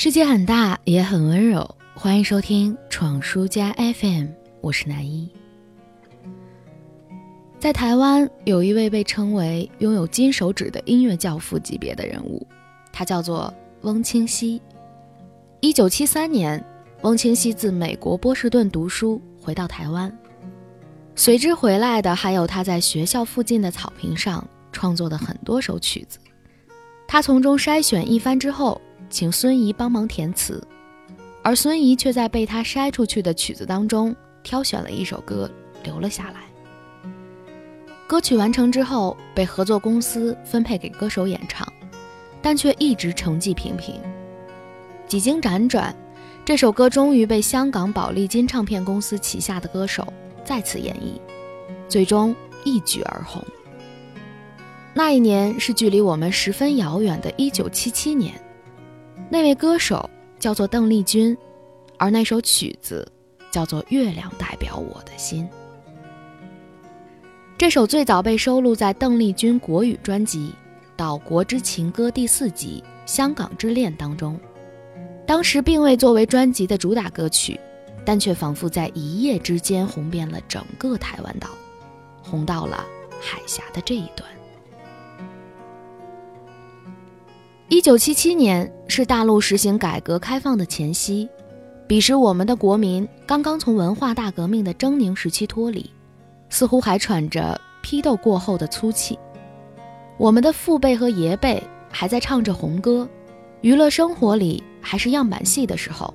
世界很大，也很温柔。欢迎收听闯书家 FM，我是南一。在台湾，有一位被称为拥有金手指的音乐教父级别的人物，他叫做翁清溪。一九七三年，翁清溪自美国波士顿读书回到台湾，随之回来的还有他在学校附近的草坪上创作的很多首曲子。他从中筛选一番之后。请孙怡帮忙填词，而孙怡却在被他筛出去的曲子当中挑选了一首歌留了下来。歌曲完成之后，被合作公司分配给歌手演唱，但却一直成绩平平。几经辗转，这首歌终于被香港宝丽金唱片公司旗下的歌手再次演绎，最终一举而红。那一年是距离我们十分遥远的1977年。那位歌手叫做邓丽君，而那首曲子叫做《月亮代表我的心》。这首最早被收录在邓丽君国语专辑《岛国之情歌》第四集《香港之恋》当中，当时并未作为专辑的主打歌曲，但却仿佛在一夜之间红遍了整个台湾岛，红到了海峡的这一端。一九七七年是大陆实行改革开放的前夕，彼时我们的国民刚刚从文化大革命的狰狞时期脱离，似乎还喘着批斗过后的粗气。我们的父辈和爷辈还在唱着红歌，娱乐生活里还是样板戏的时候，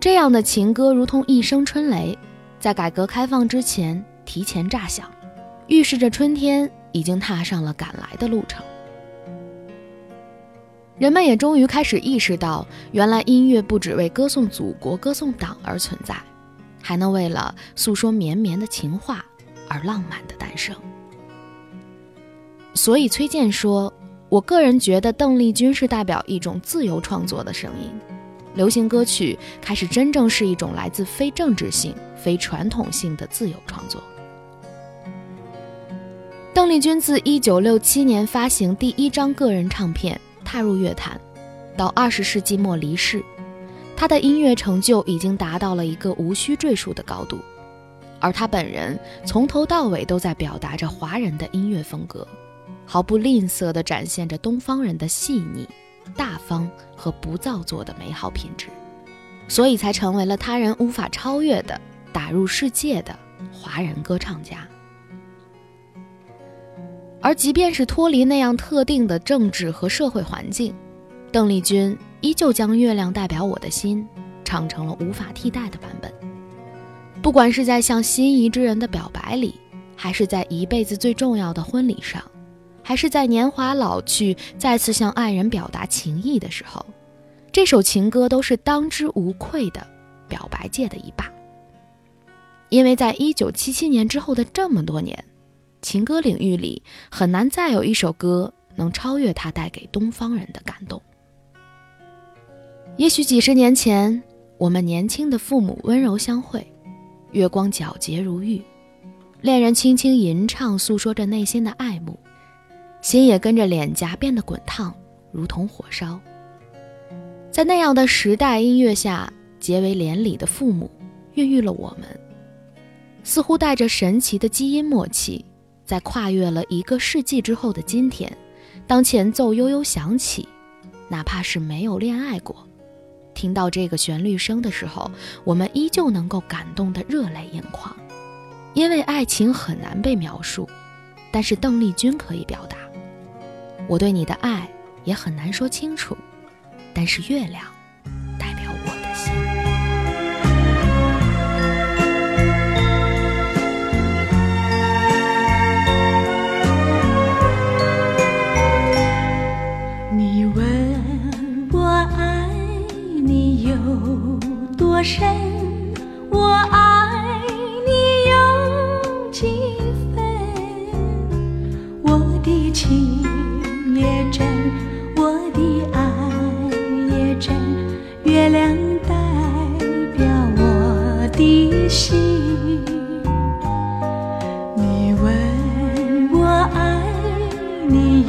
这样的情歌如同一声春雷，在改革开放之前提前炸响，预示着春天已经踏上了赶来的路程。人们也终于开始意识到，原来音乐不只为歌颂祖国、歌颂党而存在，还能为了诉说绵绵的情话而浪漫的诞生。所以崔健说：“我个人觉得邓丽君是代表一种自由创作的声音，流行歌曲开始真正是一种来自非政治性、非传统性的自由创作。”邓丽君自1967年发行第一张个人唱片。踏入乐坛，到二十世纪末离世，他的音乐成就已经达到了一个无需赘述的高度，而他本人从头到尾都在表达着华人的音乐风格，毫不吝啬地展现着东方人的细腻、大方和不造作的美好品质，所以才成为了他人无法超越的打入世界的华人歌唱家。而即便是脱离那样特定的政治和社会环境，邓丽君依旧将《月亮代表我的心》唱成了无法替代的版本。不管是在向心仪之人的表白里，还是在一辈子最重要的婚礼上，还是在年华老去再次向爱人表达情意的时候，这首情歌都是当之无愧的表白界的一霸。因为在一九七七年之后的这么多年。情歌领域里很难再有一首歌能超越它带给东方人的感动。也许几十年前，我们年轻的父母温柔相会，月光皎洁如玉，恋人轻轻吟唱，诉说着内心的爱慕，心也跟着脸颊变得滚烫，如同火烧。在那样的时代音乐下，结为连理的父母孕育了我们，似乎带着神奇的基因默契。在跨越了一个世纪之后的今天，当前奏悠悠响起，哪怕是没有恋爱过，听到这个旋律声的时候，我们依旧能够感动得热泪盈眶。因为爱情很难被描述，但是邓丽君可以表达。我对你的爱也很难说清楚，但是月亮。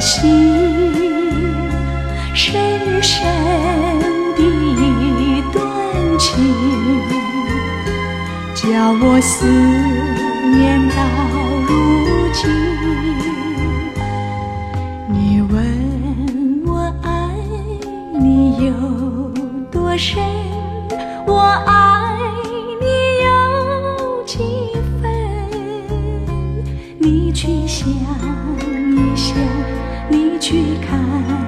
心，深深的一段情。叫我思念到如今。你问我爱你有多深，我爱你有几分？你去想一想，去看。